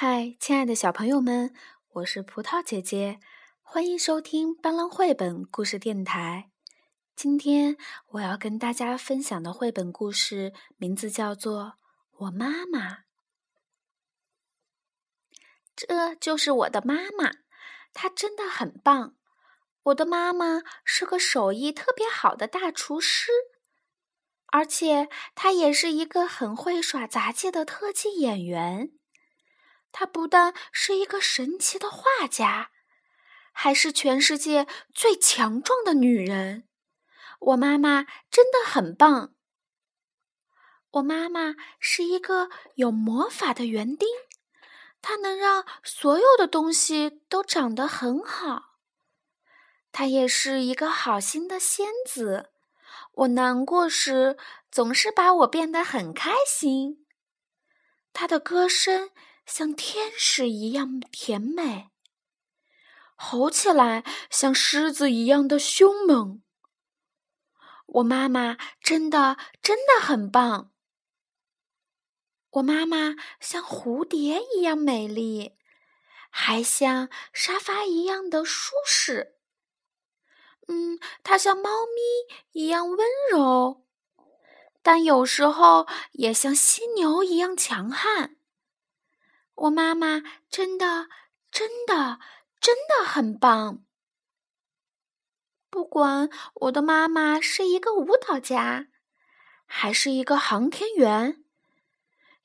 嗨，亲爱的小朋友们，我是葡萄姐姐，欢迎收听斑斓绘本故事电台。今天我要跟大家分享的绘本故事名字叫做《我妈妈》。这就是我的妈妈，她真的很棒。我的妈妈是个手艺特别好的大厨师，而且她也是一个很会耍杂技的特技演员。她不但是一个神奇的画家，还是全世界最强壮的女人。我妈妈真的很棒。我妈妈是一个有魔法的园丁，她能让所有的东西都长得很好。她也是一个好心的仙子，我难过时总是把我变得很开心。她的歌声。像天使一样甜美，吼起来像狮子一样的凶猛。我妈妈真的真的很棒。我妈妈像蝴蝶一样美丽，还像沙发一样的舒适。嗯，她像猫咪一样温柔，但有时候也像犀牛一样强悍。我妈妈真的、真的、真的很棒。不管我的妈妈是一个舞蹈家，还是一个航天员，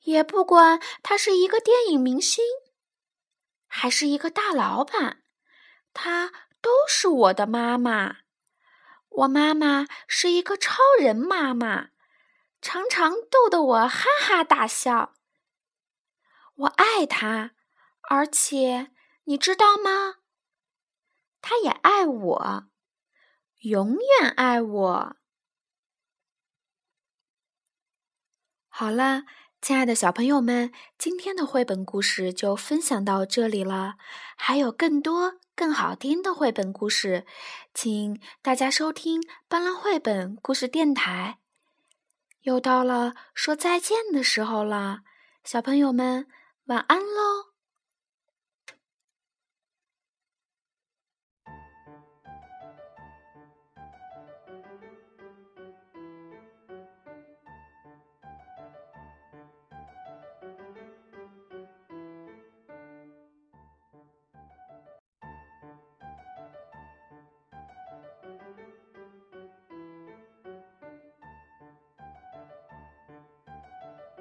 也不管她是一个电影明星，还是一个大老板，她都是我的妈妈。我妈妈是一个超人妈妈，常常逗得我哈哈大笑。我爱他，而且你知道吗？他也爱我，永远爱我。好了，亲爱的小朋友们，今天的绘本故事就分享到这里了。还有更多更好听的绘本故事，请大家收听斑斓绘本故事电台。又到了说再见的时候了，小朋友们。晚安喽。